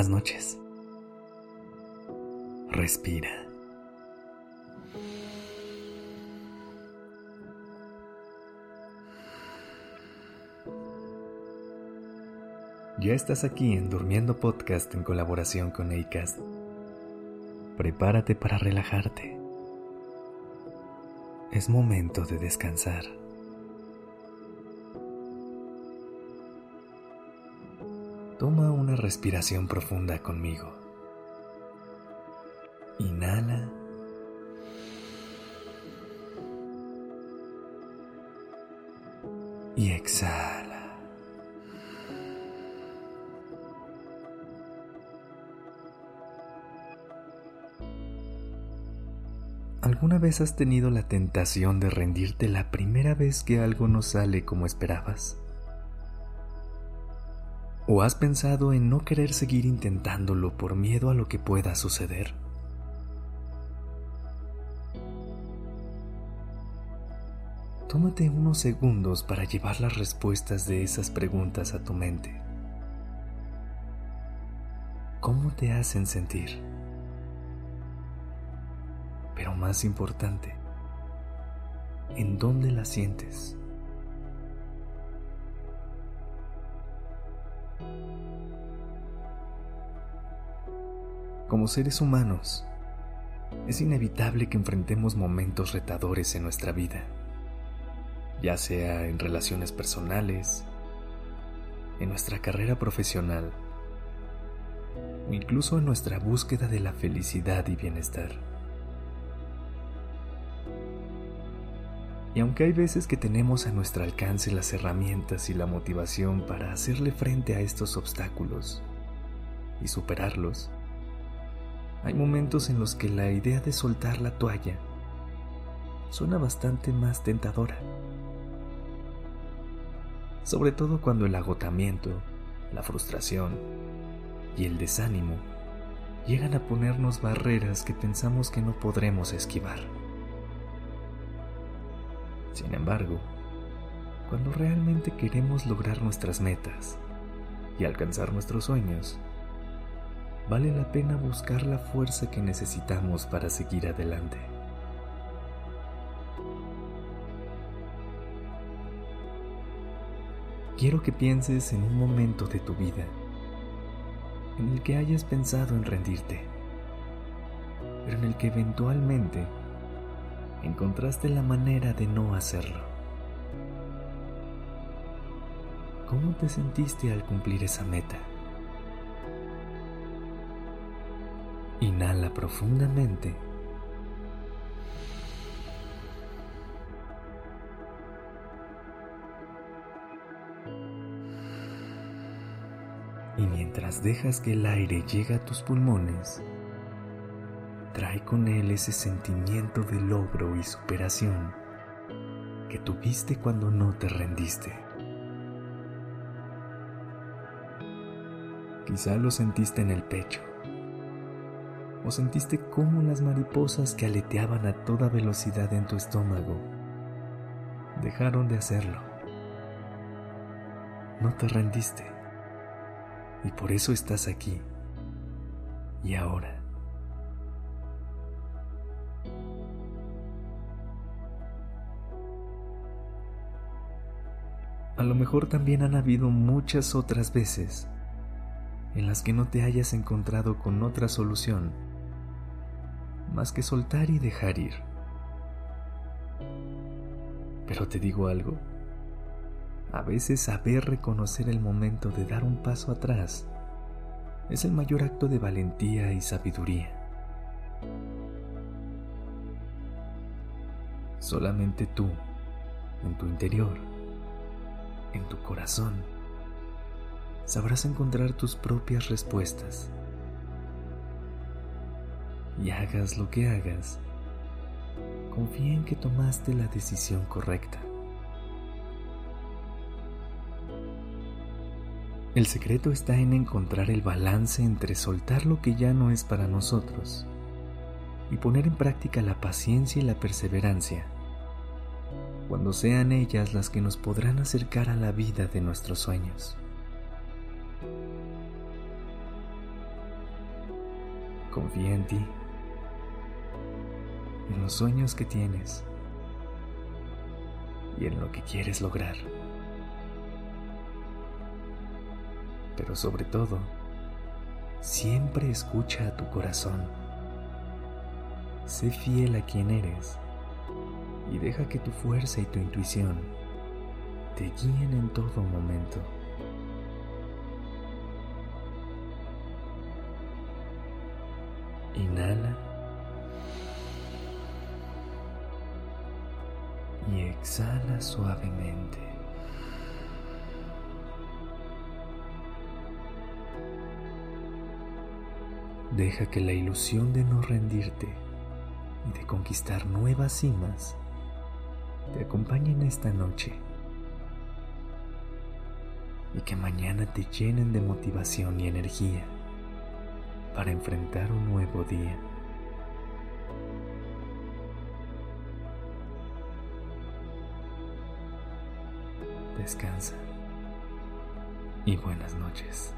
Buenas noches. Respira. Ya estás aquí en Durmiendo Podcast en colaboración con Acast. Prepárate para relajarte. Es momento de descansar. Respiración profunda conmigo. Inhala. Y exhala. ¿Alguna vez has tenido la tentación de rendirte la primera vez que algo no sale como esperabas? ¿O has pensado en no querer seguir intentándolo por miedo a lo que pueda suceder? Tómate unos segundos para llevar las respuestas de esas preguntas a tu mente. ¿Cómo te hacen sentir? Pero más importante, ¿en dónde las sientes? Como seres humanos, es inevitable que enfrentemos momentos retadores en nuestra vida, ya sea en relaciones personales, en nuestra carrera profesional o incluso en nuestra búsqueda de la felicidad y bienestar. Y aunque hay veces que tenemos a nuestro alcance las herramientas y la motivación para hacerle frente a estos obstáculos y superarlos, hay momentos en los que la idea de soltar la toalla suena bastante más tentadora. Sobre todo cuando el agotamiento, la frustración y el desánimo llegan a ponernos barreras que pensamos que no podremos esquivar. Sin embargo, cuando realmente queremos lograr nuestras metas y alcanzar nuestros sueños, vale la pena buscar la fuerza que necesitamos para seguir adelante. Quiero que pienses en un momento de tu vida en el que hayas pensado en rendirte, pero en el que eventualmente encontraste la manera de no hacerlo. ¿Cómo te sentiste al cumplir esa meta? Inhala profundamente. Y mientras dejas que el aire llegue a tus pulmones, trae con él ese sentimiento de logro y superación que tuviste cuando no te rendiste. Quizá lo sentiste en el pecho o sentiste cómo las mariposas que aleteaban a toda velocidad en tu estómago dejaron de hacerlo. No te rendiste y por eso estás aquí y ahora. A lo mejor también han habido muchas otras veces en las que no te hayas encontrado con otra solución más que soltar y dejar ir. Pero te digo algo, a veces saber reconocer el momento de dar un paso atrás es el mayor acto de valentía y sabiduría. Solamente tú, en tu interior, en tu corazón, sabrás encontrar tus propias respuestas y hagas lo que hagas, confía en que tomaste la decisión correcta. El secreto está en encontrar el balance entre soltar lo que ya no es para nosotros y poner en práctica la paciencia y la perseverancia, cuando sean ellas las que nos podrán acercar a la vida de nuestros sueños. Confía en ti, en los sueños que tienes y en lo que quieres lograr. Pero sobre todo, siempre escucha a tu corazón. Sé fiel a quien eres y deja que tu fuerza y tu intuición te guíen en todo momento. Exhala suavemente. Deja que la ilusión de no rendirte y de conquistar nuevas cimas te acompañen esta noche y que mañana te llenen de motivación y energía para enfrentar un nuevo día. Descansa y buenas noches.